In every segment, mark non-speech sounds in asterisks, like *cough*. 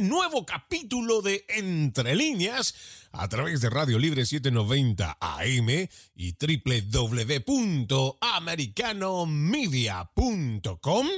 nuevo capítulo de Entre Líneas a través de Radio Libre 790 AM y www.americanomedia.com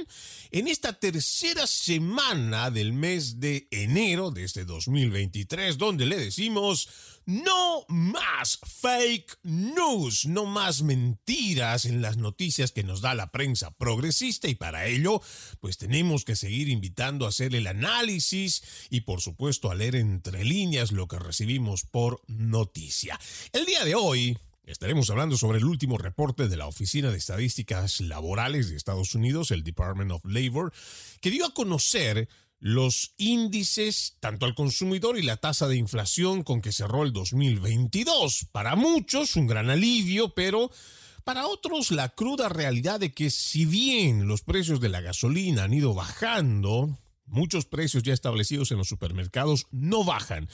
en esta tercera semana del mes de enero de este 2023 donde le decimos no más fake news, no más mentiras en las noticias que nos da la prensa progresista y para ello pues tenemos que seguir invitando a hacer el análisis y por supuesto a leer entre líneas lo que recibimos por noticia. El día de hoy Estaremos hablando sobre el último reporte de la Oficina de Estadísticas Laborales de Estados Unidos, el Department of Labor, que dio a conocer los índices, tanto al consumidor y la tasa de inflación con que cerró el 2022. Para muchos un gran alivio, pero para otros la cruda realidad de que si bien los precios de la gasolina han ido bajando, Muchos precios ya establecidos en los supermercados no bajan.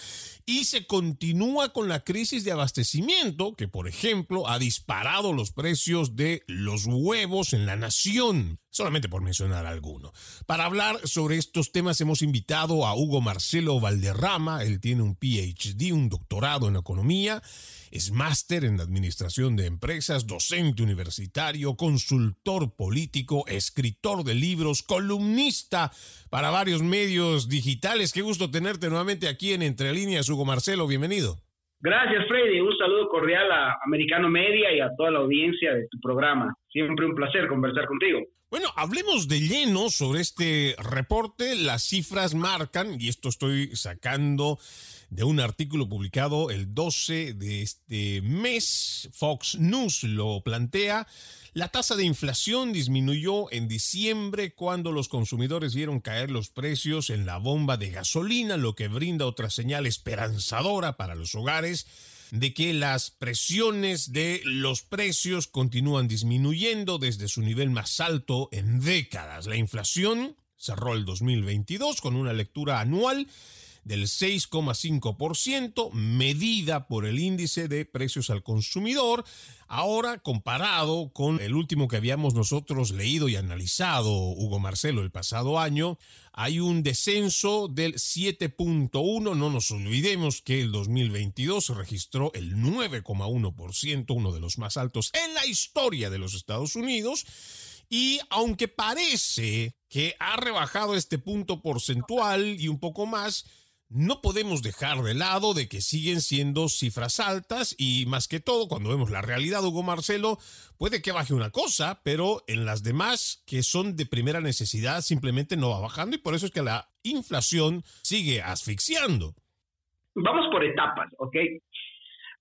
Y se continúa con la crisis de abastecimiento que, por ejemplo, ha disparado los precios de los huevos en la nación, solamente por mencionar alguno. Para hablar sobre estos temas hemos invitado a Hugo Marcelo Valderrama, él tiene un PhD, un doctorado en economía es máster en Administración de Empresas, docente universitario, consultor político, escritor de libros, columnista para varios medios digitales. Qué gusto tenerte nuevamente aquí en Entre Líneas, Hugo Marcelo. Bienvenido. Gracias, Freddy. Un saludo cordial a Americano Media y a toda la audiencia de tu programa. Siempre un placer conversar contigo. Bueno, hablemos de lleno sobre este reporte. Las cifras marcan, y esto estoy sacando de un artículo publicado el 12 de este mes. Fox News lo plantea. La tasa de inflación disminuyó en diciembre cuando los consumidores vieron caer los precios en la bomba de gasolina, lo que brinda otra señal esperanzadora para los hogares de que las presiones de los precios continúan disminuyendo desde su nivel más alto en décadas. La inflación cerró el 2022 con una lectura anual del 6,5%, medida por el índice de precios al consumidor, ahora comparado con el último que habíamos nosotros leído y analizado, Hugo Marcelo, el pasado año, hay un descenso del 7.1, no nos olvidemos que el 2022 registró el 9,1%, uno de los más altos en la historia de los Estados Unidos, y aunque parece que ha rebajado este punto porcentual y un poco más, no podemos dejar de lado de que siguen siendo cifras altas y más que todo cuando vemos la realidad, Hugo Marcelo, puede que baje una cosa, pero en las demás que son de primera necesidad simplemente no va bajando y por eso es que la inflación sigue asfixiando. Vamos por etapas, ¿ok?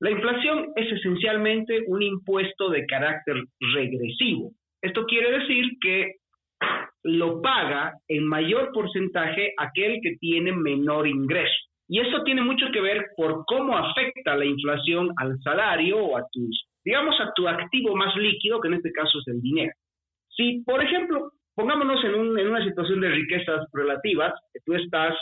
La inflación es esencialmente un impuesto de carácter regresivo. Esto quiere decir que lo paga en mayor porcentaje aquel que tiene menor ingreso. Y eso tiene mucho que ver por cómo afecta la inflación al salario o a tus, digamos, a tu activo más líquido, que en este caso es el dinero. Si, por ejemplo, pongámonos en, una situación de riquezas relativas, tú estás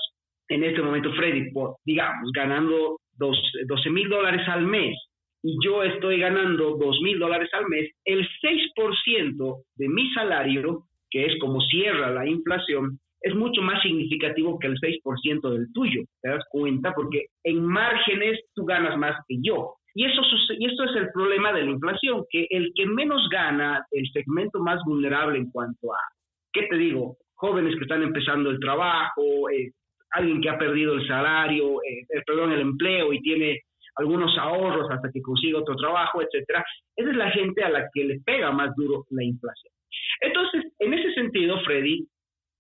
en este momento, Freddy, digamos, ganando 12 mil dólares al mes y yo estoy ganando 2 mil dólares al mes, el 6% de mi salario que es como cierra la inflación, es mucho más significativo que el 6% del tuyo. ¿Te das cuenta? Porque en márgenes tú ganas más que yo. Y eso, y esto es el problema de la inflación, que el que menos gana, el segmento más vulnerable en cuanto a, ¿qué te digo? Jóvenes que están empezando el trabajo, eh, alguien que ha perdido el salario, eh, perdón, el empleo y tiene algunos ahorros hasta que consiga otro trabajo, etcétera. Esa es la gente a la que le pega más duro la inflación. Entonces, en ese sentido, Freddy,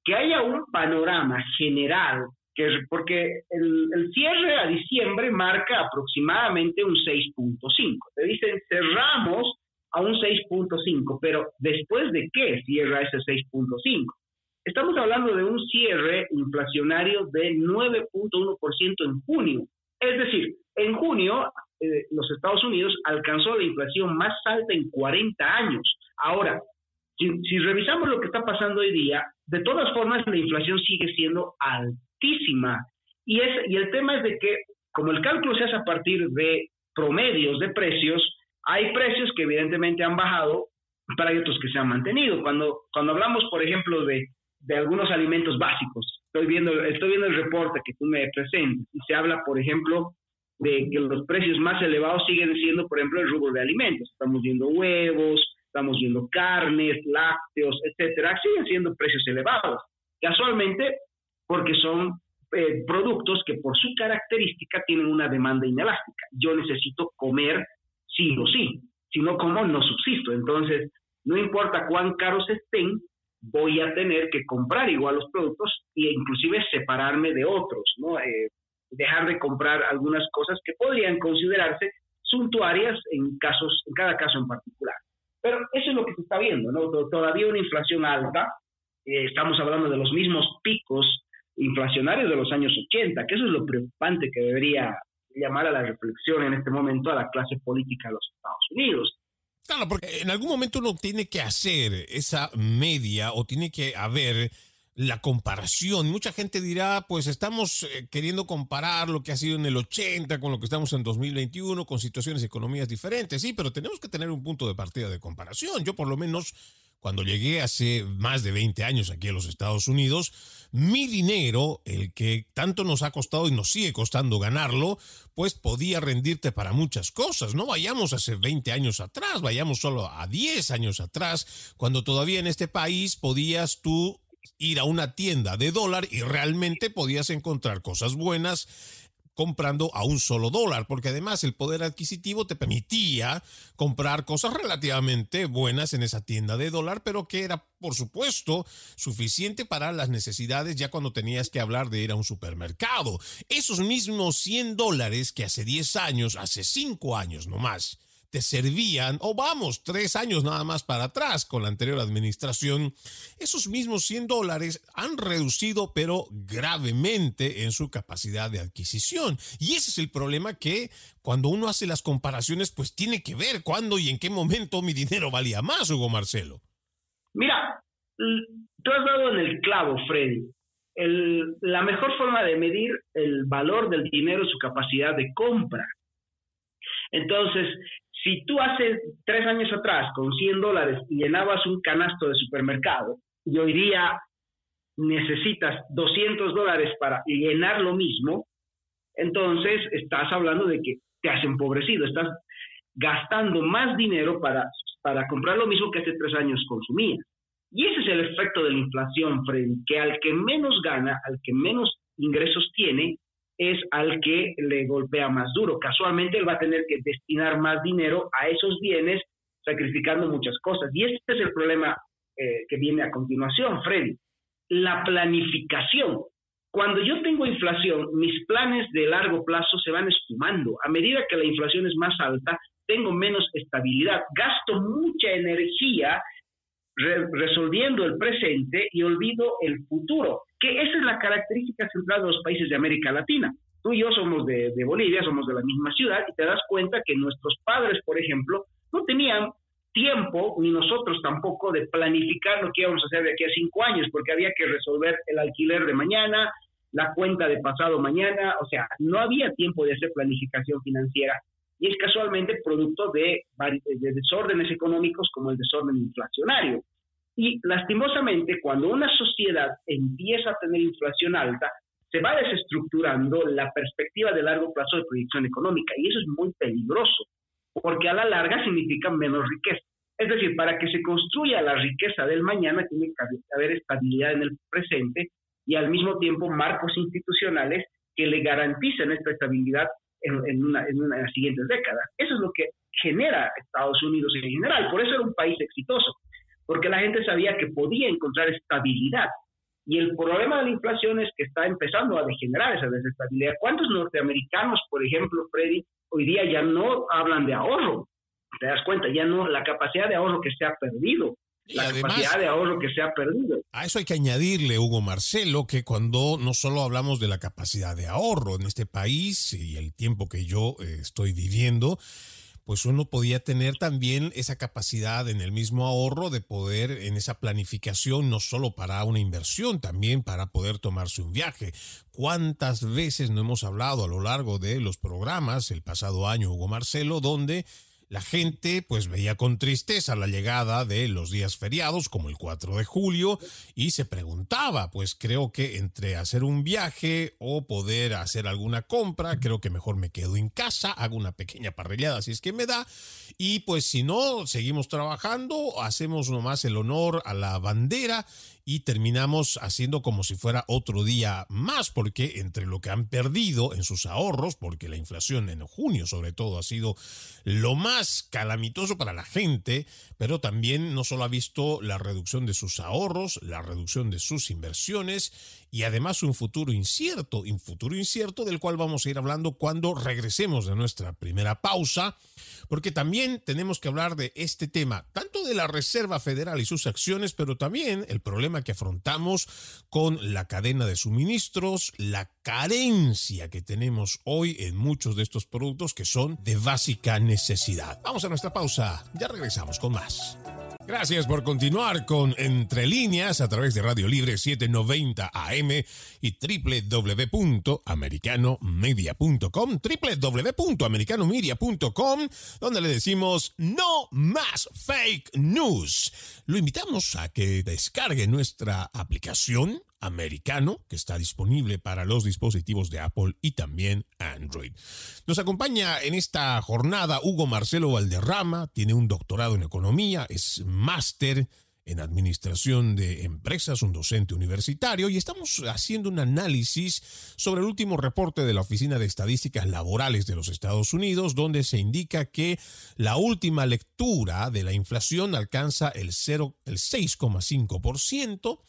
que haya un panorama general, que, porque el, cierre a diciembre marca aproximadamente un 6.5. Te dicen, cerramos a un 6.5, pero ¿después de qué cierra ese 6.5? Estamos hablando de un cierre inflacionario de 9.1% en junio. Es decir, en junio eh, los Estados Unidos alcanzó la inflación más alta en 40 años. Ahora, si, revisamos lo que está pasando hoy día, de todas formas la inflación sigue siendo altísima. Y, es, y el tema es de que, como el cálculo se hace a partir de promedios de precios, hay precios que evidentemente han bajado, pero hay otros que se han mantenido. Cuando, cuando hablamos, por ejemplo, de, de algunos alimentos básicos, estoy viendo, estoy viendo el reporte que tú me presentes y se habla, por ejemplo, de que los precios más elevados siguen siendo, por ejemplo, el rubro de alimentos. Estamos viendo huevos, estamos viendo carnes, lácteos, etcétera, siguen siendo precios elevados. Casualmente, porque son eh, productos que por su característica tienen una demanda inelástica. Yo necesito comer sí o sí, si no como no subsisto. Entonces, no importa cuán caros estén, voy a tener que comprar igual los productos e inclusive separarme de otros, ¿no? Eh, dejar de comprar algunas cosas que podrían considerarse suntuarias en casos, en cada caso en particular. Pero eso es lo que se está viendo, ¿no? Todavía una inflación alta, eh, estamos hablando de los mismos picos inflacionarios de los años 80, que eso es lo preocupante que debería llamar a la reflexión en este momento a la clase política de los Estados Unidos. Claro, porque en algún momento uno tiene que hacer esa media o tiene que haber la comparación. Mucha gente dirá, pues estamos eh, queriendo comparar lo que ha sido en el 80 con lo que estamos en 2021, con situaciones y economías diferentes. Sí, pero tenemos que tener un punto de partida de comparación. Yo por lo menos cuando llegué hace más de 20 años aquí a los Estados Unidos, mi dinero, el que tanto nos ha costado y nos sigue costando ganarlo, pues podía rendirte para muchas cosas. No vayamos hace 20 años atrás, vayamos solo a 10 años atrás, cuando todavía en este país podías tú ir a una tienda de dólar y realmente podías encontrar cosas buenas comprando a un solo dólar, porque además el poder adquisitivo te permitía comprar cosas relativamente buenas en esa tienda de dólar, pero que era, por supuesto, suficiente para las necesidades ya cuando tenías que hablar de ir a un supermercado. Esos mismos 100 dólares que hace 10 años, hace 5 años nomás, te servían, o vamos, tres años nada más para atrás con la anterior administración, esos mismos 100 dólares han reducido, pero gravemente en su capacidad de adquisición. Y ese es el problema que cuando uno hace las comparaciones, pues tiene que ver cuándo y en qué momento mi dinero valía más, Hugo Marcelo. Mira, tú has dado en el clavo, Freddy. la mejor forma de medir el valor del dinero es su capacidad de compra. Entonces, si tú hace tres años atrás con 100 dólares llenabas un canasto de supermercado y hoy día necesitas 200 dólares para llenar lo mismo, entonces estás hablando de que te has empobrecido, estás gastando más dinero para, para comprar lo mismo que hace tres años consumías. Y ese es el efecto de la inflación, Freddy, que al que menos gana, al que menos ingresos tiene, es al que le golpea más duro. Casualmente él va a tener que destinar más dinero a esos bienes, sacrificando muchas cosas. Y este es el problema eh, que viene a continuación, Freddy. La planificación. Cuando yo tengo inflación, mis planes de largo plazo se van esfumando. A medida que la inflación es más alta, tengo menos estabilidad, gasto mucha energía resolviendo el presente y olvido el futuro, que esa es la característica central de los países de América Latina. Tú y yo somos de, Bolivia, somos de la misma ciudad y te das cuenta que nuestros padres, por ejemplo, no tenían tiempo, ni nosotros tampoco, de planificar lo que íbamos a hacer de aquí a cinco años, porque había que resolver el alquiler de mañana, la cuenta de pasado mañana, o sea, no había tiempo de hacer planificación financiera y es casualmente producto de, de desórdenes económicos como el desorden inflacionario. Y lastimosamente, cuando una sociedad empieza a tener inflación alta, se va desestructurando la perspectiva de largo plazo de proyección económica y eso es muy peligroso, porque a la larga significa menos riqueza. Es decir, para que se construya la riqueza del mañana tiene que haber estabilidad en el presente y al mismo tiempo marcos institucionales que le garanticen esta estabilidad en, una, en, las siguientes décadas. Eso es lo que genera Estados Unidos en general. Por eso era un país exitoso, porque la gente sabía que podía encontrar estabilidad. Y el problema de la inflación es que está empezando a degenerar esa desestabilidad. ¿Cuántos norteamericanos, por ejemplo, Freddy, hoy día ya no hablan de ahorro? Te das cuenta, ya no la capacidad de ahorro que se ha perdido. La capacidad de ahorro que se ha perdido. A eso hay que añadirle, Hugo Marcelo, que cuando no solo hablamos de la capacidad de ahorro en este país y el tiempo que yo eh, estoy viviendo, pues uno podía tener también esa capacidad en el mismo ahorro de poder en esa planificación, no solo para una inversión, también para poder tomarse un viaje. ¿Cuántas veces no hemos hablado a lo largo de los programas el pasado año, Hugo Marcelo, donde la gente pues veía con tristeza la llegada de los días feriados como el 4 de julio y se preguntaba, pues creo que entre hacer un viaje o poder hacer alguna compra, creo que mejor me quedo en casa, hago una pequeña parrillada si es que me da y pues si no, seguimos trabajando, hacemos nomás el honor a la bandera y terminamos haciendo como si fuera otro día más, porque entre lo que han perdido en sus ahorros, porque la inflación en junio sobre todo ha sido lo más calamitoso para la gente, pero también no solo ha visto la reducción de sus ahorros, la reducción de sus inversiones y además un futuro incierto, un futuro incierto del cual vamos a ir hablando cuando regresemos de nuestra primera pausa, porque también tenemos que hablar de este tema, tanto de la Reserva Federal y sus acciones, pero también el problema que afrontamos con la cadena de suministros, la carencia que tenemos hoy en muchos de estos productos que son de básica necesidad. Vamos a nuestra pausa, ya regresamos con más. Gracias por continuar con Entre Líneas a través de Radio Libre 790 AM y www.americanomedia.com, www.americanomedia.com, donde le decimos no más fake news. Lo invitamos a que descargue nuestra aplicación americano que está disponible para los dispositivos de Apple y también Android. Nos acompaña en esta jornada Hugo Marcelo Valderrama, tiene un doctorado en economía, es máster en Administración de Empresas, un docente universitario, y estamos haciendo un análisis sobre el último reporte de la Oficina de Estadísticas Laborales de los Estados Unidos, donde se indica que la última lectura de la inflación alcanza el, el 6,5%,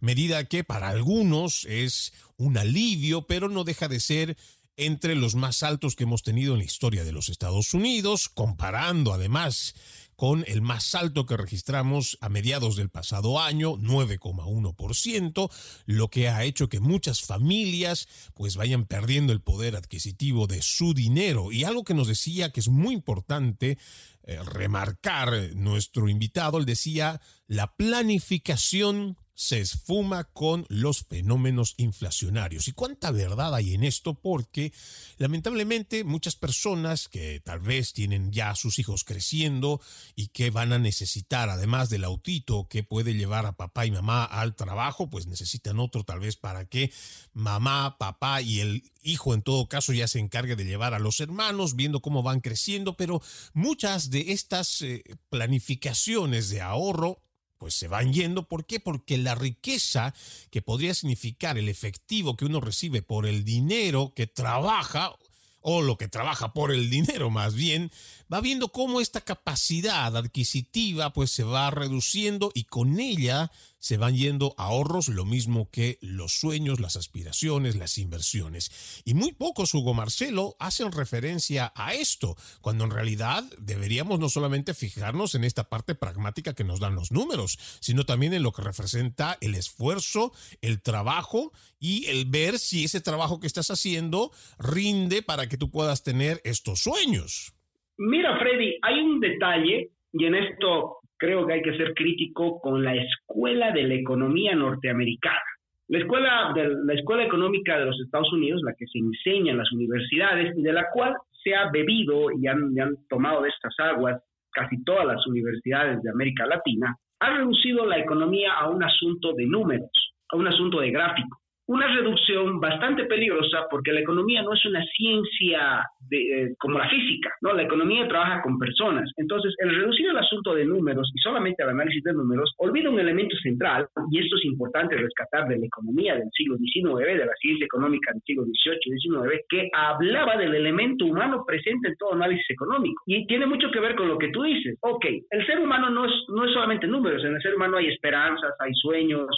medida que para algunos es un alivio, pero no deja de ser entre los más altos que hemos tenido en la historia de los Estados Unidos, comparando además con el más alto que registramos a mediados del pasado año, 9,1%, lo que ha hecho que muchas familias pues vayan perdiendo el poder adquisitivo de su dinero. Y algo que nos decía que es muy importante eh, remarcar nuestro invitado, él decía, la planificación se esfuma con los fenómenos inflacionarios. ¿Y cuánta verdad hay en esto? Porque lamentablemente muchas personas que tal vez tienen ya a sus hijos creciendo y que van a necesitar, además del autito que puede llevar a papá y mamá al trabajo, pues necesitan otro tal vez para que mamá, papá y el hijo en todo caso ya se encargue de llevar a los hermanos, viendo cómo van creciendo, pero muchas de estas eh, planificaciones de ahorro pues se van yendo. ¿Por qué? Porque la riqueza que podría significar el efectivo que uno recibe por el dinero que trabaja, o lo que trabaja por el dinero más bien, va viendo cómo esta capacidad adquisitiva pues se va reduciendo y con ella se van yendo ahorros, lo mismo que los sueños, las aspiraciones, las inversiones. Y muy pocos, Hugo Marcelo, hacen referencia a esto, cuando en realidad deberíamos no solamente fijarnos en esta parte pragmática que nos dan los números, sino también en lo que representa el esfuerzo, el trabajo y el ver si ese trabajo que estás haciendo rinde para que tú puedas tener estos sueños. Mira, Freddy, hay un detalle, y en esto creo que hay que ser crítico con la escuela de la economía norteamericana. La escuela, escuela económica de los Estados Unidos, la que se enseña en las universidades y de la cual se ha bebido y han, y han tomado de estas aguas casi todas las universidades de América Latina, ha reducido la economía a un asunto de números, a un asunto de gráfico una reducción bastante peligrosa porque la economía no es una ciencia de, como la física, ¿no? La economía trabaja con personas. Entonces, el reducir el asunto de números y solamente el análisis de números olvida un elemento central, y esto es importante rescatar de la economía del siglo XIX, de la ciencia económica del siglo XVIII y XIX, que hablaba del elemento humano presente en todo análisis económico. Y tiene mucho que ver con lo que tú dices. Ok, el ser humano no es, no es solamente números, en el ser humano hay esperanzas, hay sueños,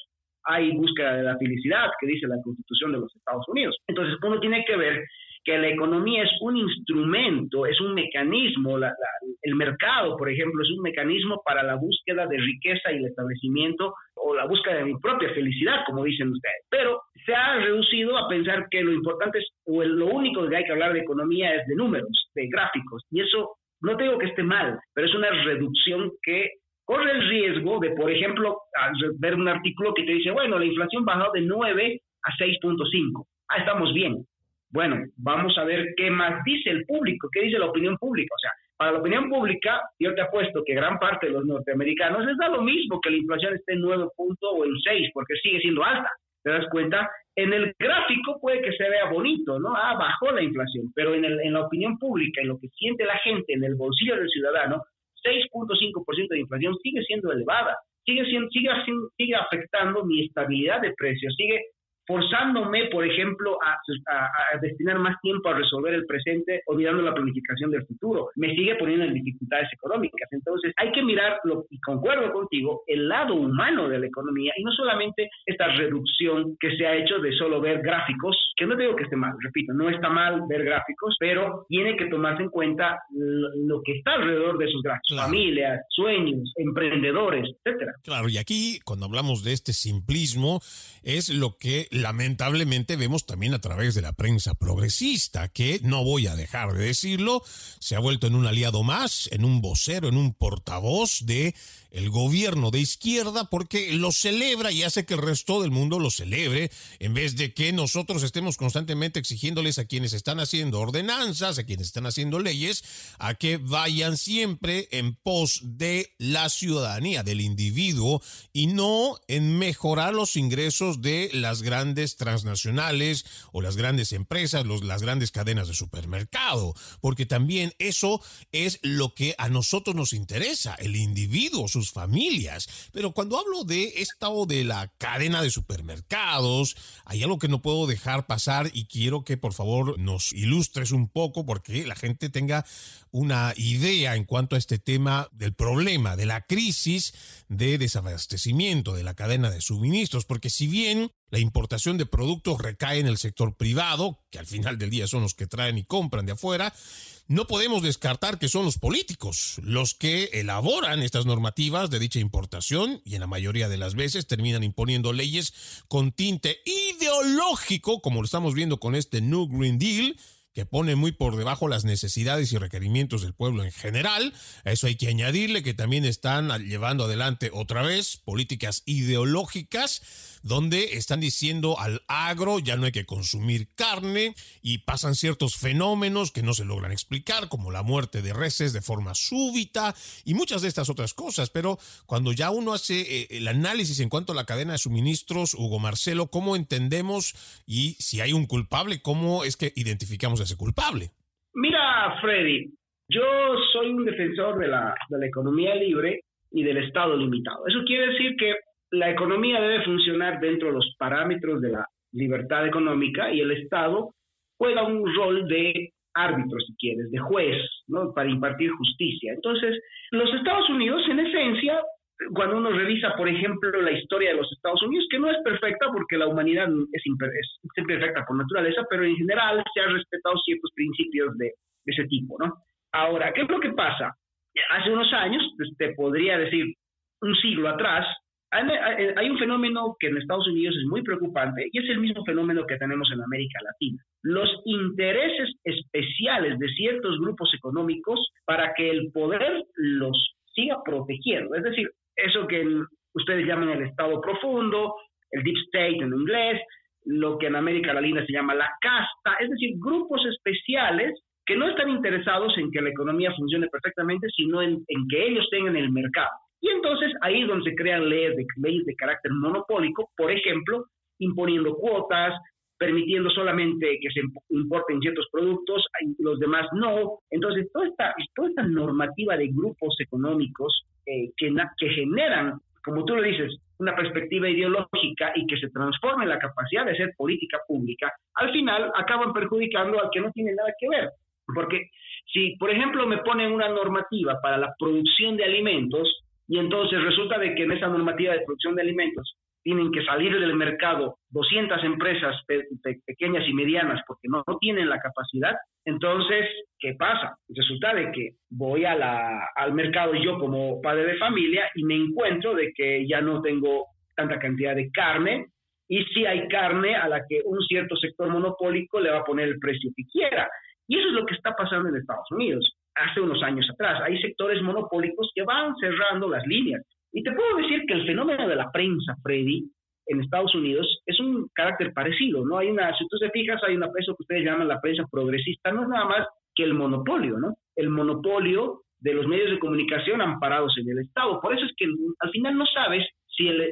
hay búsqueda de la felicidad, que dice la Constitución de los Estados Unidos. Entonces, uno tiene que ver que la economía es un instrumento, es un mecanismo, el mercado, por ejemplo, es un mecanismo para la búsqueda de riqueza y el establecimiento o la búsqueda de mi propia felicidad, como dicen ustedes. Pero se ha reducido a pensar que lo importante es, o lo único que hay que hablar de economía es de números, de gráficos, y eso no digo que esté mal, pero es una reducción que corre el riesgo de, por ejemplo, ver un artículo que te dice, bueno, la inflación bajó de 9 a 6.5. Ah, estamos bien. Bueno, vamos a ver qué más dice el público, qué dice la opinión pública. O sea, para la opinión pública, yo te apuesto que gran parte de los norteamericanos les da lo mismo que la inflación esté en 9 puntos o en 6, porque sigue siendo alta. ¿Te das cuenta? En el gráfico puede que se vea bonito, ¿no? Ah, bajó la inflación, pero en, el, en la opinión pública, en lo que siente la gente, en el bolsillo del ciudadano, 6.5% de inflación sigue siendo elevada, sigue, siendo, sigue, sigue afectando mi estabilidad de precios, sigue forzándome, por ejemplo, a, destinar más tiempo a resolver el presente, olvidando la planificación del futuro. Me sigue poniendo en dificultades económicas. Entonces, hay que mirar, y concuerdo contigo, el lado humano de la economía y no solamente esta reducción que se ha hecho de solo ver gráficos, que no digo que esté mal, repito, no está mal ver gráficos, pero tiene que tomarse en cuenta lo, que está alrededor de esos gráficos, familias, sueños, emprendedores, etcétera. Claro, y aquí cuando hablamos de este simplismo es lo que lamentablemente vemos también a través de la prensa progresista, que no voy a dejar de decirlo, se ha vuelto en un aliado más, en un vocero, en un portavoz de el gobierno de izquierda porque lo celebra y hace que el resto del mundo lo celebre, en vez de que nosotros estemos constantemente exigiéndoles a quienes están haciendo ordenanzas, a quienes están haciendo leyes, a que vayan siempre en pos de la ciudadanía, del individuo, y no en mejorar los ingresos de las grandes transnacionales o las grandes empresas, las grandes cadenas de supermercado, porque también eso es lo que a nosotros nos interesa, el individuo, sus familias. Pero cuando hablo de o de la cadena de supermercados, hay algo que no puedo dejar pasar y quiero que por favor nos ilustres un poco porque la gente tenga una idea en cuanto a este tema del problema, de la crisis de desabastecimiento de la cadena de suministros, porque si bien la importación de productos recae en el sector privado, que al final del día son los que traen y compran de afuera, no podemos descartar que son los políticos los que elaboran estas normativas de dicha importación y en la mayoría de las veces terminan imponiendo leyes con tinte ideológico, como lo estamos viendo con este New Green Deal, que pone muy por debajo las necesidades y requerimientos del pueblo en general. A eso hay que añadirle que también están llevando adelante otra vez políticas ideológicas donde están diciendo al agro ya no hay que consumir carne y pasan ciertos fenómenos que no se logran explicar, como la muerte de reses de forma súbita y muchas de estas otras cosas. Pero cuando ya uno hace eh, el análisis en cuanto a la cadena de suministros, Hugo Marcelo, ¿cómo entendemos y si hay un culpable, cómo es que identificamos a ese culpable? Mira, Freddy, yo soy un defensor de la, de la economía libre y del Estado limitado. Eso quiere decir que la economía debe funcionar dentro de los parámetros de la libertad económica y el Estado juega un rol de árbitro, si quieres, de juez, ¿no? Para impartir justicia. Entonces, los Estados Unidos, en esencia, cuando uno revisa, por ejemplo, la historia de los Estados Unidos, que no es perfecta porque la humanidad es, imperfecta por naturaleza, pero en general se han respetado ciertos principios de, de ese tipo, ¿no? Ahora, ¿qué es lo que pasa? Hace unos años, pues, te podría decir un siglo atrás, hay un fenómeno que en Estados Unidos es muy preocupante y es el mismo fenómeno que tenemos en América Latina. Los intereses especiales de ciertos grupos económicos para que el poder los siga protegiendo. Es decir, eso que ustedes llaman el Estado profundo, el Deep State en inglés, lo que en América Latina se llama la casta, es decir, grupos especiales que no están interesados en que la economía funcione perfectamente, sino en que ellos tengan el mercado. Y entonces ahí es donde se crean leyes de, leyes de carácter monopólico, por ejemplo, imponiendo cuotas, permitiendo solamente que se importen ciertos productos, los demás no. Entonces, toda esta, toda esta normativa de grupos económicos eh, que, que generan, como tú lo dices, una perspectiva ideológica y que se transforma en la capacidad de hacer política pública, al final acaban perjudicando al que no tiene nada que ver. Porque si, por ejemplo, me ponen una normativa para la producción de alimentos, y entonces resulta de que en esa normativa de producción de alimentos tienen que salir del mercado 200 empresas pequeñas y medianas porque no, tienen la capacidad, entonces, ¿qué pasa? Resulta de que voy a al mercado yo como padre de familia y me encuentro de que ya no tengo tanta cantidad de carne y si hay carne a la que un cierto sector monopólico le va a poner el precio que quiera. Y eso es lo que está pasando en Estados Unidos hace unos años atrás. Hay sectores monopólicos que van cerrando las líneas. Y te puedo decir que el fenómeno de la prensa, Freddy, en Estados Unidos es un carácter parecido, ¿no? Hay una, si tú te fijas, hay una eso que ustedes llaman la prensa progresista, no es nada más que el monopolio, ¿no? El monopolio de los medios de comunicación amparados en el Estado. Por eso es que al final no sabes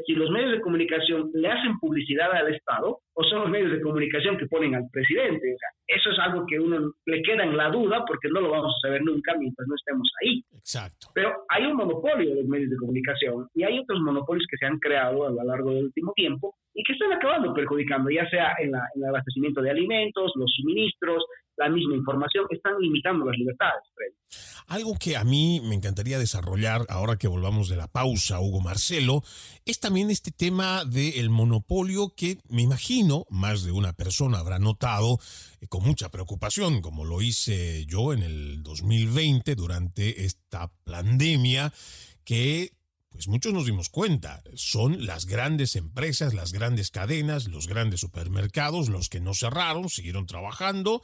si, los medios de comunicación le hacen publicidad al Estado o son los medios de comunicación que ponen al presidente. eso es algo que uno le queda en la duda porque no lo vamos a saber nunca mientras no estemos ahí. Exacto. Pero hay un monopolio de los medios de comunicación y hay otros monopolios que se han creado a lo largo del último tiempo y que están acabando perjudicando, ya sea en, en el abastecimiento de alimentos, los suministros, la misma información, están limitando las libertades. Algo que a mí me encantaría desarrollar ahora que volvamos de la pausa, Hugo Marcelo, es también este tema del monopolio que me imagino más de una persona habrá notado eh, con mucha preocupación, como lo hice yo en el 2020 durante esta pandemia, que pues muchos nos dimos cuenta, son las grandes empresas, las grandes cadenas, los grandes supermercados los que no cerraron, siguieron trabajando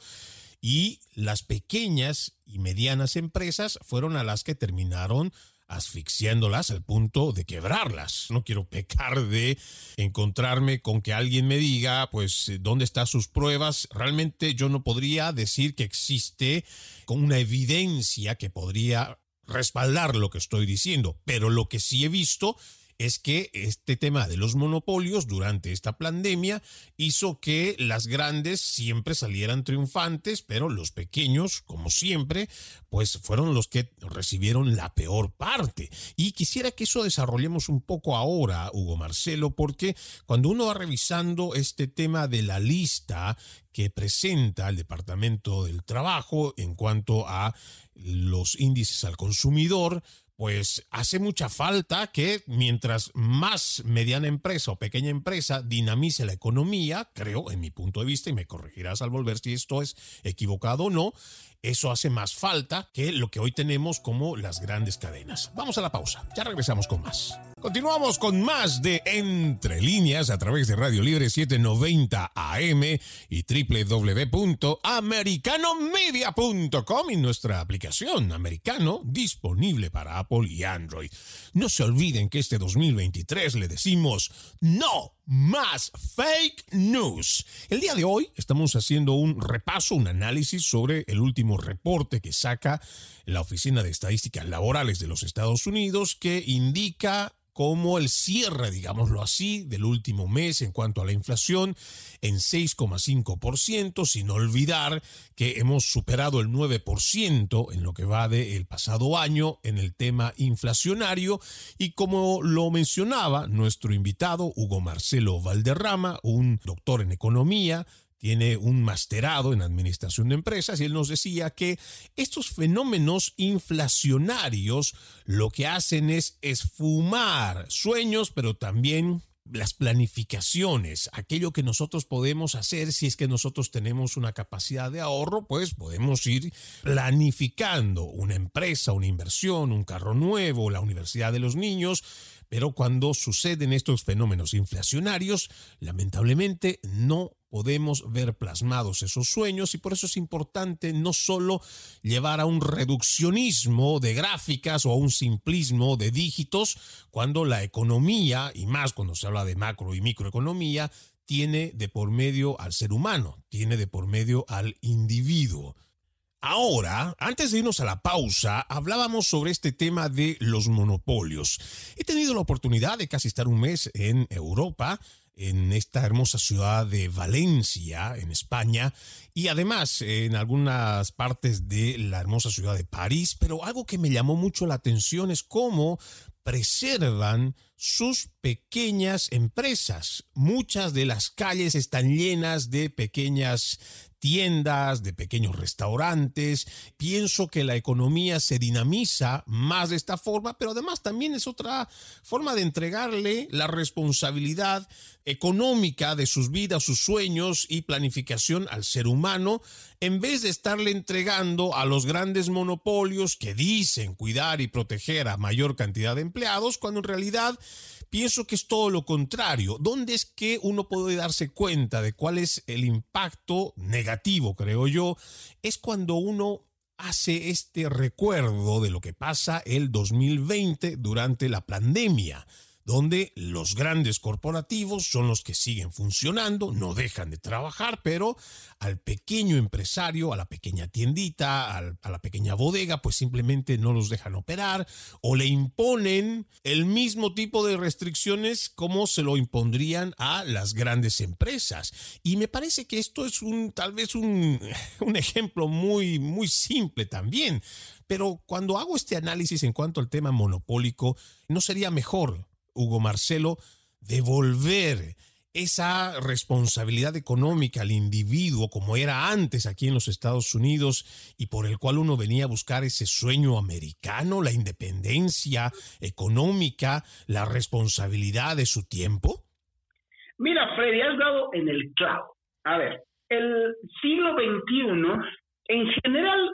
y las pequeñas y medianas empresas fueron a las que terminaron asfixiándolas al punto de quebrarlas. No quiero pecar de encontrarme con que alguien me diga, pues, ¿dónde están sus pruebas? Realmente yo no podría decir que existe con una evidencia que podría respaldar lo que estoy diciendo, pero lo que sí he visto es que este tema de los monopolios durante esta pandemia hizo que las grandes siempre salieran triunfantes, pero los pequeños, como siempre, pues fueron los que recibieron la peor parte. Y quisiera que eso desarrollemos un poco ahora, Hugo Marcelo, porque cuando uno va revisando este tema de la lista que presenta el Departamento del Trabajo en cuanto a los índices al consumidor, pues hace mucha falta que mientras más mediana empresa o pequeña empresa dinamice la economía, creo, en mi punto de vista, y me corregirás al volver si esto es equivocado o no, eso hace más falta que lo que hoy tenemos como las grandes cadenas. Vamos a la pausa, ya regresamos con más. Continuamos con más de Entre Líneas a través de Radio Libre 790 AM y www.americanomedia.com y nuestra aplicación Americano disponible para Apple y Android. No se olviden que este 2023 le decimos no más fake news. El día de hoy estamos haciendo un repaso, un análisis sobre el último reporte que saca la Oficina de Estadísticas Laborales de los Estados Unidos que indica como el cierre, digámoslo así, del último mes en cuanto a la inflación en 6,5%, sin olvidar que hemos superado el 9% en lo que va del pasado año en el tema inflacionario y como lo mencionaba nuestro invitado Hugo Marcelo Valderrama, un doctor en economía, tiene un masterado en administración de empresas y él nos decía que estos fenómenos inflacionarios lo que hacen es esfumar sueños, pero también las planificaciones, aquello que nosotros podemos hacer si es que nosotros tenemos una capacidad de ahorro, pues podemos ir planificando una empresa, una inversión, un carro nuevo, la universidad de los niños, pero cuando suceden estos fenómenos inflacionarios, lamentablemente no podemos ver plasmados esos sueños y por eso es importante no solo llevar a un reduccionismo de gráficas o a un simplismo de dígitos cuando la economía, y más cuando se habla de macro y microeconomía, tiene de por medio al ser humano, tiene de por medio al individuo. Ahora, antes de irnos a la pausa, hablábamos sobre este tema de los monopolios. He tenido la oportunidad de casi estar un mes en Europa en esta hermosa ciudad de Valencia, en España, y además en algunas partes de la hermosa ciudad de París, pero algo que me llamó mucho la atención es cómo preservan sus pequeñas empresas. Muchas de las calles están llenas de pequeñas tiendas, de pequeños restaurantes. Pienso que la economía se dinamiza más de esta forma, pero además también es otra forma de entregarle la responsabilidad económica de sus vidas, sus sueños y planificación al ser humano, en vez de estarle entregando a los grandes monopolios que dicen cuidar y proteger a mayor cantidad de empleados, cuando en realidad pienso que es todo lo contrario. ¿Dónde es que uno puede darse cuenta de cuál es el impacto negativo, creo yo? Es cuando uno hace este recuerdo de lo que pasa el 2020 durante la pandemia donde los grandes corporativos son los que siguen funcionando, no dejan de trabajar, pero al pequeño empresario, a la pequeña tiendita, a la pequeña bodega, pues simplemente no los dejan operar o le imponen el mismo tipo de restricciones como se lo impondrían a las grandes empresas. Y me parece que esto es un tal vez un, *laughs* un ejemplo muy, muy simple también. Pero cuando hago este análisis en cuanto al tema monopólico, ¿no sería mejor Hugo Marcelo, devolver esa responsabilidad económica al individuo como era antes aquí en los Estados Unidos y por el cual uno venía a buscar ese sueño americano, la independencia económica, la responsabilidad de su tiempo? Mira, Freddy, has dado en el clavo. A ver, el siglo XXI, en general,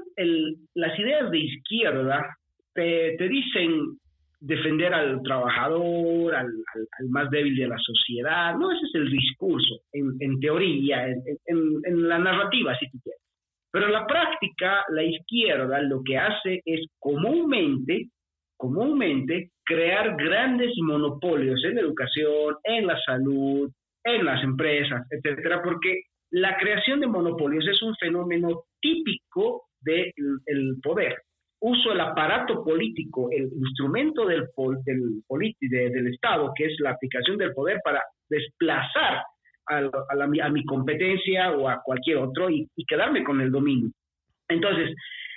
las ideas de izquierda te, dicen defender al trabajador, al, más débil de la sociedad. No, ese es el discurso, en, teoría, en, la narrativa, si tú quieres. Pero en la práctica, la izquierda lo que hace es comúnmente, comúnmente, crear grandes monopolios en la educación, en la salud, en las empresas, etcétera, porque la creación de monopolios es un fenómeno típico del poder uso el aparato político, el instrumento del, del, del Estado, que es la aplicación del poder para desplazar a, mi competencia o a cualquier otro y, quedarme con el dominio. Entonces,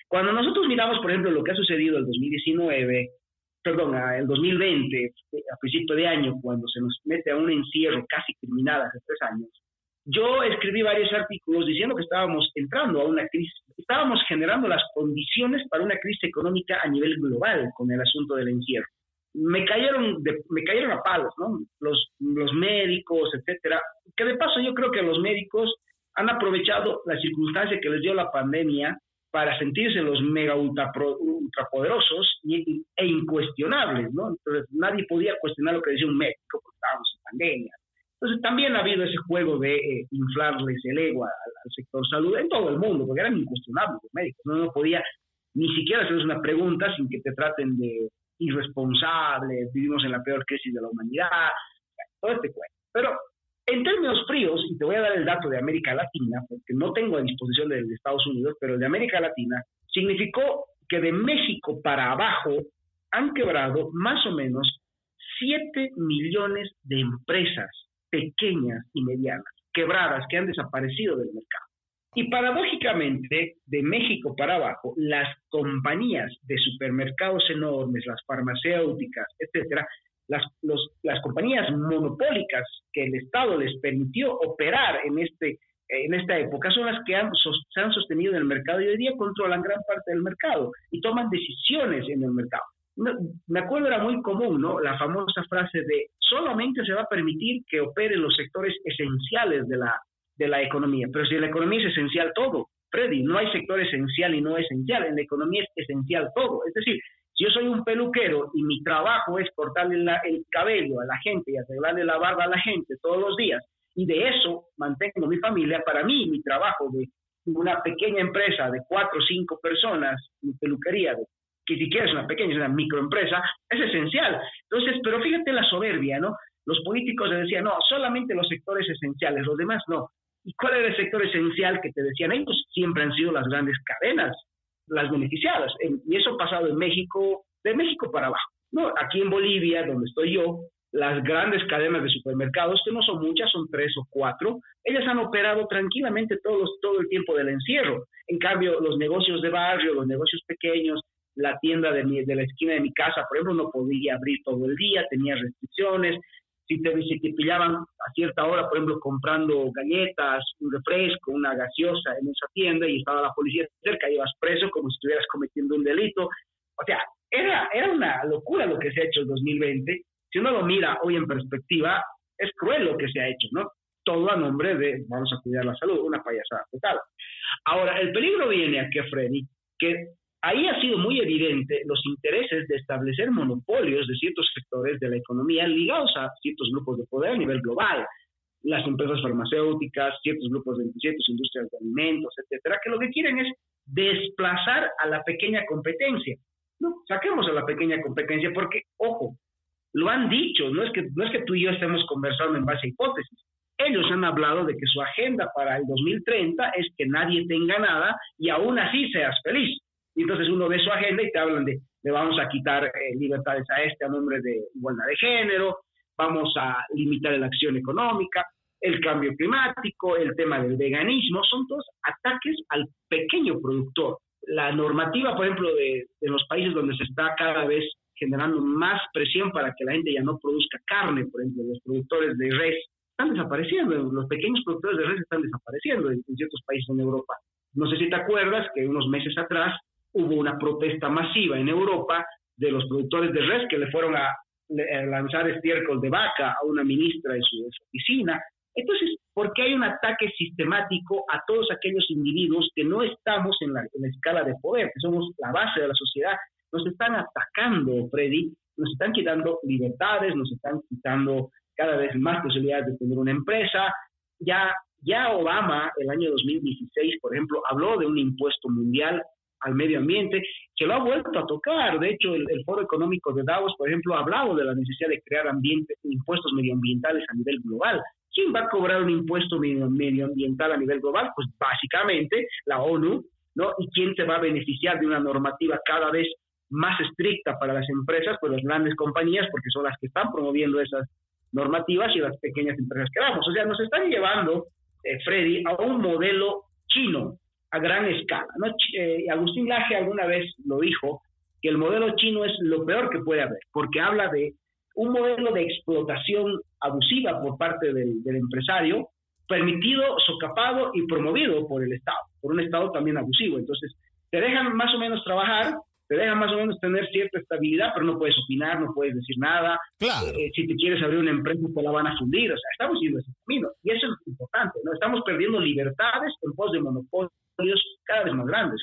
cuando nosotros miramos, por ejemplo, lo que ha sucedido el 2019, perdón, el 2020, a principio de año, cuando se nos mete a un encierro casi criminal hace tres años, yo escribí varios artículos diciendo que estábamos entrando a una crisis, estábamos generando las condiciones para una crisis económica a nivel global con el asunto del encierro. Me cayeron, me cayeron a palos, ¿no? Los, los médicos, etcétera. Que de paso yo creo que los médicos han aprovechado la circunstancia que les dio la pandemia para sentirse los mega ultrapoderosos e incuestionables, ¿no? Entonces nadie podía cuestionar lo que decía un médico porque estábamos en pandemia entonces también ha habido ese juego de eh, inflarles el ego al, sector salud en todo el mundo, porque eran incuestionables los médicos. No, no podía ni siquiera hacerles una pregunta sin que te traten de irresponsable, vivimos en la peor crisis de la humanidad, todo este cuento. Pero en términos fríos, y te voy a dar el dato de América Latina, porque no tengo a disposición de, de Estados Unidos, pero de América Latina, significó que de México para abajo han quebrado más o menos 7 millones de empresas pequeñas y medianas, quebradas, que han desaparecido del mercado. Y paradójicamente, de México para abajo, las compañías de supermercados enormes, las farmacéuticas, etcétera, las, las compañías monopólicas que el Estado les permitió operar en, este, en esta época son las que han, se han sostenido en el mercado y hoy día controlan gran parte del mercado y toman decisiones en el mercado me acuerdo era muy común, ¿no? La famosa frase de solamente se va a permitir que operen los sectores esenciales de la, de la economía. Pero si la economía es esencial todo, Freddy, no hay sector esencial y no esencial. En la economía es esencial todo. Es decir, si yo soy un peluquero y mi trabajo es cortarle el cabello a la gente y arreglarle la barba a la gente todos los días, y de eso mantengo mi familia, para mí mi trabajo de una pequeña empresa de cuatro o cinco personas, mi peluquería de que siquiera es una pequeña, es una microempresa, es esencial. Entonces, pero fíjate la soberbia, ¿no? Los políticos decían, no, solamente los sectores esenciales, los demás no. ¿Y cuál era el sector esencial que te decían ellos? Siempre han sido las grandes cadenas, las beneficiadas. Y eso ha pasado en México, de México para abajo. ¿no? Aquí en Bolivia, donde estoy yo, las grandes cadenas de supermercados, que no son muchas, son tres o cuatro, ellas han operado tranquilamente todos, todo el tiempo del encierro. En cambio, los negocios de barrio, los negocios pequeños, la tienda de, de la esquina de mi casa, por ejemplo, no podía abrir todo el día, tenía restricciones. si te, si te pillaban a cierta hora, por ejemplo, comprando galletas, un refresco, una gaseosa en esa tienda y estaba la policía cerca, ibas preso como si estuvieras cometiendo un delito. O sea, era, era una locura lo que se ha hecho en 2020. Si uno lo mira hoy en perspectiva, es cruel lo que se ha hecho, ¿no? Todo a nombre de vamos a cuidar la salud, una payasada total. Ahora, el peligro viene aquí, Freddy, que ahí ha sido muy evidente los intereses de establecer monopolios de ciertos sectores de la economía ligados a ciertos grupos de poder a nivel global, las empresas farmacéuticas, ciertos grupos de ciertas industrias de alimentos, etcétera, que lo que quieren es desplazar a la pequeña competencia. No, saquemos a la pequeña competencia porque, ojo, lo han dicho, no es que no es que tú y yo estemos conversando en base a hipótesis. Ellos han hablado de que su agenda para el 2030 es que nadie tenga nada y aún así seas feliz. Y entonces uno ve su agenda y te hablan de, le vamos a quitar eh, libertades a este a nombre de igualdad de género, vamos a limitar la acción económica, el cambio climático, el tema del veganismo, son todos ataques al pequeño productor. La normativa, por ejemplo, de, de los países donde se está cada vez generando más presión para que la gente ya no produzca carne, por ejemplo, los productores de res están desapareciendo, los pequeños productores de res están desapareciendo en ciertos países en Europa. No sé si te acuerdas que unos meses atrás hubo una protesta masiva en Europa de los productores de res que le fueron a, lanzar estiércol de vaca a una ministra en su, oficina. Entonces, ¿por qué hay un ataque sistemático a todos aquellos individuos que no estamos en la, en la escala de poder, que somos la base de la sociedad? Nos están atacando, Freddy, nos están quitando libertades, nos están quitando cada vez más posibilidades de tener una empresa. Ya, ya Obama, el año 2016, por ejemplo, habló de un impuesto mundial al medio ambiente, que lo ha vuelto a tocar. De hecho, el, Foro Económico de Davos, por ejemplo, ha hablado de la necesidad de crear ambiente, impuestos medioambientales a nivel global. ¿Quién va a cobrar un impuesto medioambiental a nivel global? Pues básicamente la ONU, ¿no? ¿Y quién se va a beneficiar de una normativa cada vez más estricta para las empresas? Pues las grandes compañías, porque son las que están promoviendo esas normativas y las pequeñas empresas que vamos. O sea, nos están llevando, eh, Freddy, a un modelo chino, a gran escala. ¿no? Eh, Agustín Laje alguna vez lo dijo, que el modelo chino es lo peor que puede haber, porque habla de un modelo de explotación abusiva por parte del, del empresario, permitido, socapado y promovido por el Estado, por un Estado también abusivo. Entonces, te dejan más o menos trabajar, te dejan más o menos tener cierta estabilidad, pero no puedes opinar, no puedes decir nada. Claro. Eh, si te quieres abrir una empresa, te la van a fundir. O sea, estamos yendo ese camino. Y eso es importante, ¿no? Estamos perdiendo libertades en pos de monopolios cada vez más grandes,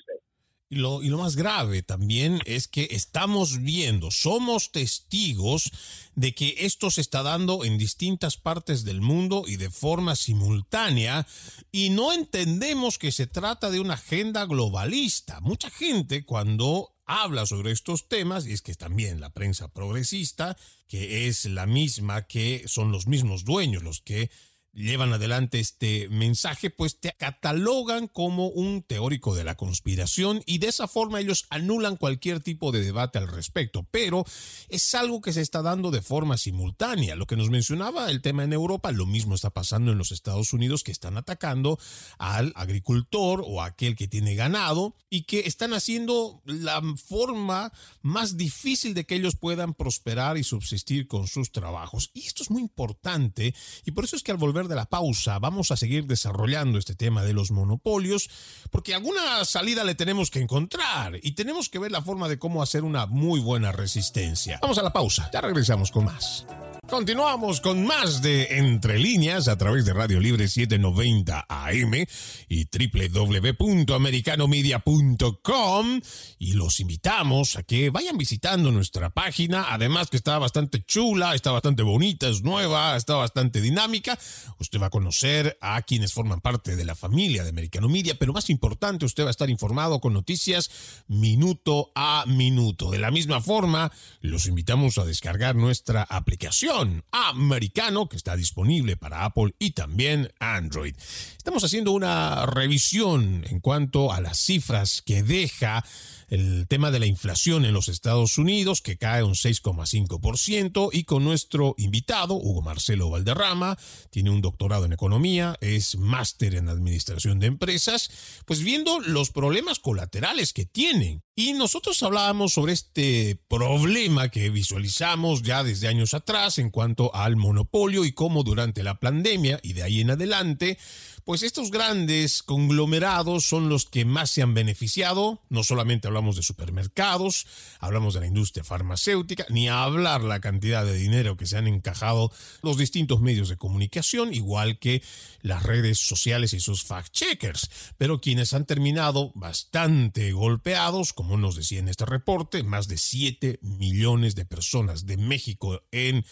Y lo, y lo, más grave también es que estamos viendo, somos testigos de que esto se está dando en distintas partes del mundo y de forma simultánea y no entendemos que se trata de una agenda globalista. Mucha gente cuando habla sobre estos temas, y es que también la prensa progresista, que es la misma que son los mismos dueños los que llevan adelante este mensaje, pues te catalogan como un teórico de la conspiración y de esa forma ellos anulan cualquier tipo de debate al respecto. Pero es algo que se está dando de forma simultánea. Lo que nos mencionaba el tema en Europa, lo mismo está pasando en los Estados Unidos que están atacando al agricultor o aquel que tiene ganado y que están haciendo la forma más difícil de que ellos puedan prosperar y subsistir con sus trabajos. Y esto es muy importante y por eso es que al volver de la pausa vamos a seguir desarrollando este tema de los monopolios, porque alguna salida le tenemos que encontrar y tenemos que ver la forma de cómo hacer una muy buena resistencia. Vamos a la pausa, ya regresamos con más. Continuamos con más de Entre Líneas a través de Radio Libre 790 AM y www.americanomedia.com y los invitamos a que vayan visitando nuestra página, además que está bastante chula, está bastante bonita, es nueva, está bastante dinámica. Usted va a conocer a quienes forman parte de la familia de Americano Media, pero más importante, usted va a estar informado con noticias minuto a minuto. De la misma forma, los invitamos a descargar nuestra aplicación americano que está disponible para Apple y también Android. Estamos haciendo una revisión en cuanto a las cifras que deja el tema de la inflación en los Estados Unidos, que cae un 6,5%, y con nuestro invitado, Hugo Marcelo Valderrama, tiene un doctorado en economía, es máster en administración de empresas, pues viendo los problemas colaterales que tienen. Y nosotros hablábamos sobre este problema que visualizamos ya desde años atrás en cuanto al monopolio y cómo durante la pandemia y de ahí en adelante, pues estos grandes conglomerados son los que más se han beneficiado. No solamente hablamos de supermercados, hablamos de la industria farmacéutica, ni hablar la cantidad de dinero que se han encajado los distintos medios de comunicación, igual que las redes sociales y sus fact-checkers. Pero quienes han terminado bastante golpeados, como nos decía en este reporte, más de 7 millones de personas de México en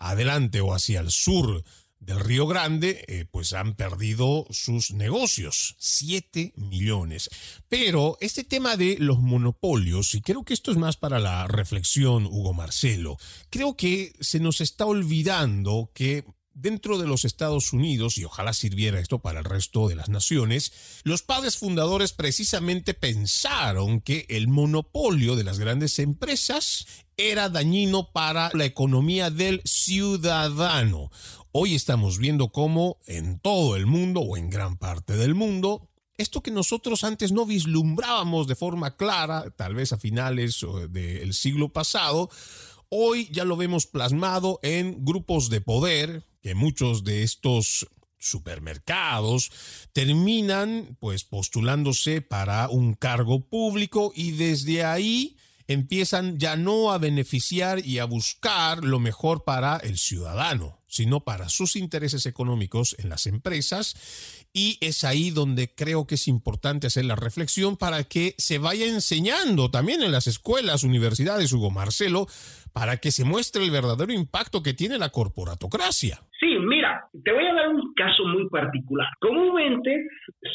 adelante o hacia el sur del Río Grande, eh, pues han perdido sus negocios, 7 millones. Pero este tema de los monopolios, y creo que esto es más para la reflexión, Hugo Marcelo, creo que se nos está olvidando que dentro de los Estados Unidos, y ojalá sirviera esto para el resto de las naciones, los padres fundadores precisamente pensaron que el monopolio de las grandes empresas era dañino para la economía del ciudadano. Hoy estamos viendo cómo en todo el mundo o en gran parte del mundo, esto que nosotros antes no vislumbrábamos de forma clara, tal vez a finales del siglo pasado, hoy ya lo vemos plasmado en grupos de poder, que muchos de estos supermercados terminan pues postulándose para un cargo público y desde ahí empiezan ya no a beneficiar y a buscar lo mejor para el ciudadano, sino para sus intereses económicos en las empresas. Y es ahí donde creo que es importante hacer la reflexión para que se vaya enseñando también en las escuelas, universidades, Hugo Marcelo, para que se muestre el verdadero impacto que tiene la corporatocracia. Sí, mira, te voy a dar un caso muy particular. Comúnmente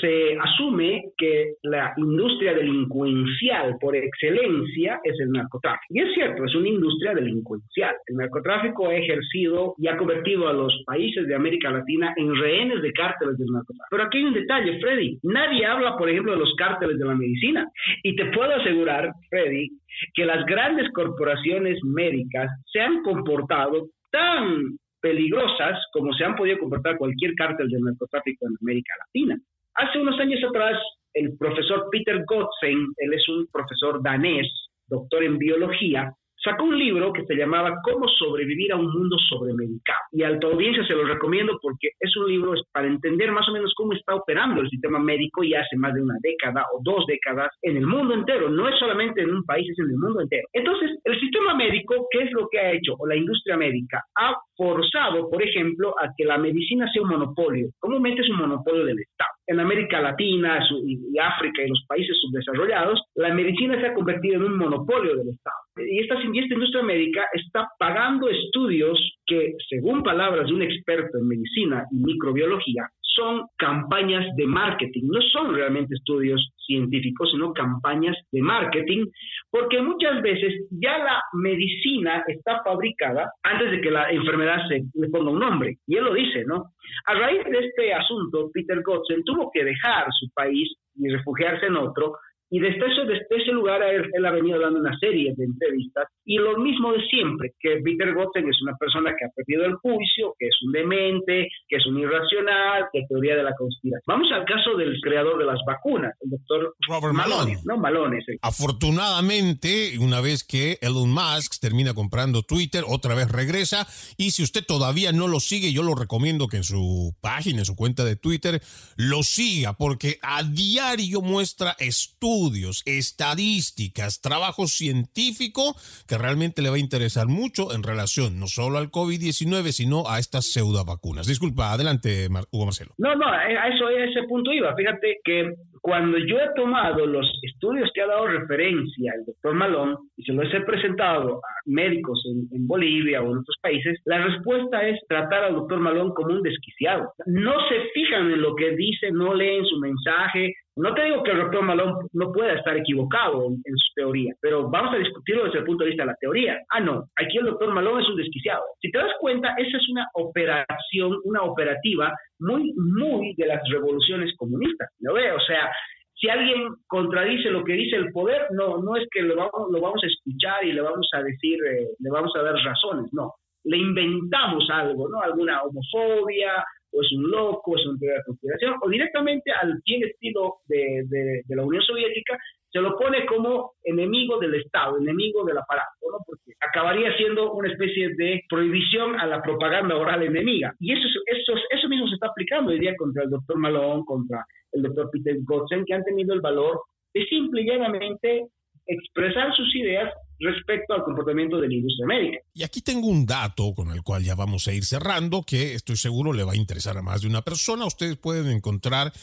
se asume que la industria delincuencial por excelencia es el narcotráfico. Y es cierto, es una industria delincuencial. El narcotráfico ha ejercido y ha convertido a los países de América Latina en rehenes de cárteles del narcotráfico. Pero aquí hay un detalle, Freddy. Nadie habla, por ejemplo, de los cárteles de la medicina. Y te puedo asegurar, Freddy, que las grandes corporaciones médicas se han comportado tan peligrosas como se han podido comportar cualquier cártel del narcotráfico en América Latina. Hace unos años atrás, el profesor Peter Gotzen, él es un profesor danés, doctor en biología, sacó un libro que se llamaba Cómo sobrevivir a un mundo sobremedicado. Y a tu audiencia se lo recomiendo porque es un libro para entender más o menos cómo está operando el sistema médico ya hace más de una década o dos décadas en el mundo entero. No es solamente en un país, es en el mundo entero. Entonces, el sistema médico, ¿qué es lo que ha hecho? O la industria médica ha forzado, por ejemplo, a que la medicina sea un monopolio. Comúnmente es un monopolio del Estado. En América Latina y África y los países subdesarrollados, la medicina se ha convertido en un monopolio del Estado. Y esta, industria médica está pagando estudios que, según palabras de un experto en medicina y microbiología, son campañas de marketing, no son realmente estudios científicos, sino campañas de marketing, porque muchas veces ya la medicina está fabricada antes de que la enfermedad se le ponga un nombre. Y él lo dice, ¿no? A raíz de este asunto, Peter Gotzen tuvo que dejar su país y refugiarse en otro y desde ese, desde ese lugar él, él, ha venido dando una serie de entrevistas y lo mismo de siempre, que Peter Gotten es una persona que ha perdido el juicio, que es un demente, que es un irracional, que teoría de la conspiración. Vamos al caso del creador de las vacunas, el doctor Robert Malone. No, Malone. Afortunadamente, una vez que Elon Musk termina comprando Twitter, otra vez regresa y si usted todavía no lo sigue, yo lo recomiendo que en su página, en su cuenta de Twitter, lo siga porque a diario muestra estudios estudios, estadísticas, trabajo científico que realmente le va a interesar mucho en relación no solo al COVID-19, sino a estas pseudo vacunas. Disculpa, adelante, Hugo Marcelo. No, no, a eso, a ese punto iba. Fíjate que cuando yo he tomado los estudios que ha dado referencia el doctor Malón y se los he presentado a médicos en, en, Bolivia o en otros países, la respuesta es tratar al doctor Malón como un desquiciado. No se fijan en lo que dice, no leen su mensaje, no te digo que el doctor Malón no pueda estar equivocado en, su teoría, pero vamos a discutirlo desde el punto de vista de la teoría. Ah, no, aquí el doctor Malón es un desquiciado. Si te das cuenta, esa es una operación, una operativa muy, muy de las revoluciones comunistas. ¿Lo ve? O sea, si alguien contradice lo que dice el poder, no, no es que lo vamos, lo vamos a escuchar y le vamos a decir, eh, le vamos a dar razones, no. Le inventamos algo, ¿no? Alguna homofobia, o es un loco, es una teoría de conspiración, o directamente al estilo de, de, la Unión Soviética, se lo pone como enemigo del Estado, enemigo del aparato, ¿no? porque acabaría siendo una especie de prohibición a la propaganda oral enemiga. Y eso, eso, eso mismo se está aplicando hoy día contra el doctor Malone, contra el doctor Peter Gotzen, que han tenido el valor de simple y llanamente expresar sus ideas respecto al comportamiento de la industria médica. Y aquí tengo un dato con el cual ya vamos a ir cerrando, que estoy seguro le va a interesar a más de una persona. Ustedes pueden encontrar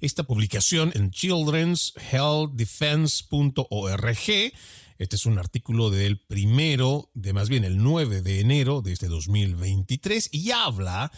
esta publicación en children'shealthdefense.org. Este es un artículo del primero, de más bien el 9 de enero de este 2023, y habla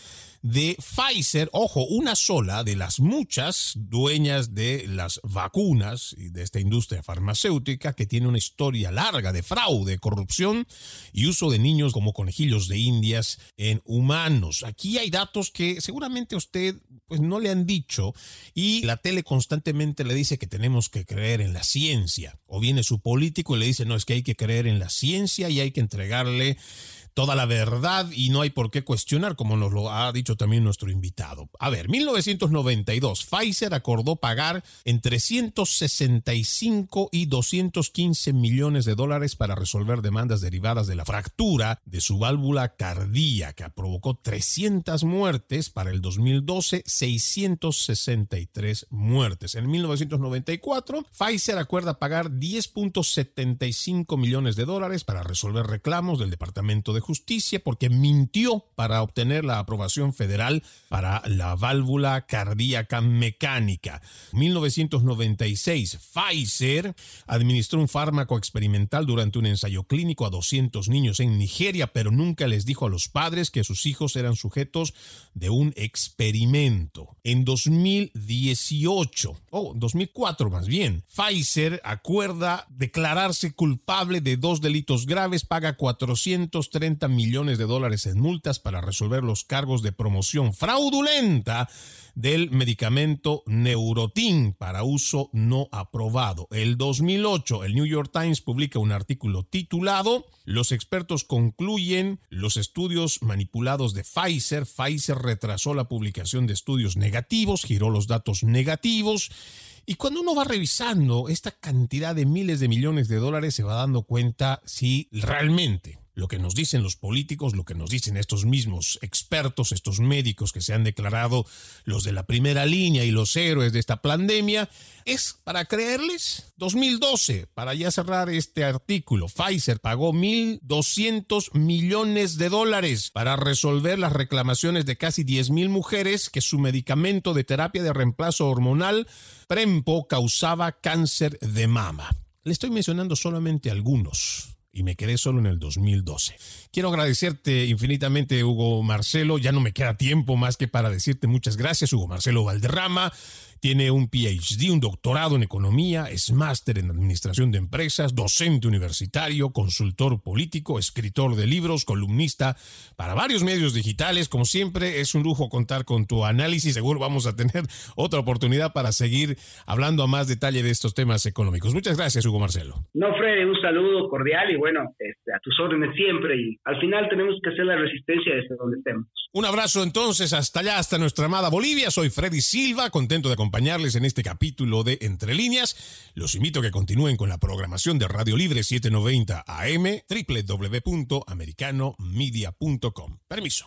de Pfizer, ojo, una sola de las muchas dueñas de las vacunas y de esta industria farmacéutica que tiene una historia larga de fraude, corrupción y uso de niños como conejillos de indias en humanos. Aquí hay datos que seguramente usted pues no le han dicho y la tele constantemente le dice que tenemos que creer en la ciencia o viene su político y le dice no es que hay que creer en la ciencia y hay que entregarle toda la verdad y no hay por qué cuestionar, como nos lo ha dicho también nuestro invitado. A ver, 1992, Pfizer acordó pagar entre 165 y 215 millones de dólares para resolver demandas derivadas de la fractura de su válvula cardíaca. Provocó 300 muertes para el 2012, 663 muertes. En 1994, Pfizer acuerda pagar 10.75 millones de dólares para resolver reclamos del Departamento de Justicia porque mintió para obtener la aprobación federal para la válvula cardíaca mecánica. 1996, Pfizer administró un fármaco experimental durante un ensayo clínico a 200 niños en Nigeria, pero nunca les dijo a los padres que sus hijos eran sujetos de un experimento. En 2018, o 2004 más bien, Pfizer acuerda declararse culpable de dos delitos graves, paga 430 millones de dólares en multas para resolver los cargos de promoción fraudulenta del medicamento Neurotin para uso no aprobado. El 2008, el New York Times publica un artículo titulado Los expertos concluyen los estudios manipulados de Pfizer. Pfizer retrasó la publicación de estudios negativos, giró los datos negativos. Y cuando uno va revisando esta cantidad de miles de millones de dólares, se va dando cuenta si realmente lo que nos dicen los políticos, lo que nos dicen estos mismos expertos, estos médicos que se han declarado los de la primera línea y los héroes de esta pandemia, es para creerles. 2012, para ya cerrar este artículo, Pfizer pagó 1.200 millones de dólares para resolver las reclamaciones de casi 10.000 mujeres que su medicamento de terapia de reemplazo hormonal, Prempo, causaba cáncer de mama. Le estoy mencionando solamente algunos y me quedé solo en el 2012. Quiero agradecerte infinitamente, Hugo Marcelo. Ya no me queda tiempo más que para decirte muchas gracias, Hugo Marcelo Valderrama. Tiene un PhD, un doctorado en economía, es máster en administración de empresas, docente universitario, consultor político, escritor de libros, columnista para varios medios digitales. Como siempre, es un lujo contar con tu análisis. Seguro vamos a tener *laughs* otra oportunidad para seguir hablando a más detalle de estos temas económicos. Muchas gracias, Hugo Marcelo. No, Freddy, un saludo cordial y bueno, este, a tus órdenes siempre. Y al final tenemos que hacer la resistencia desde donde estemos. Un abrazo entonces hasta allá, hasta nuestra amada Bolivia. Soy Freddy Silva, contento de acompañar acompañarles en este capítulo de Entre Líneas. Los invito a que continúen con la programación de Radio Libre 790 AM, www.americanomedia.com. Permiso.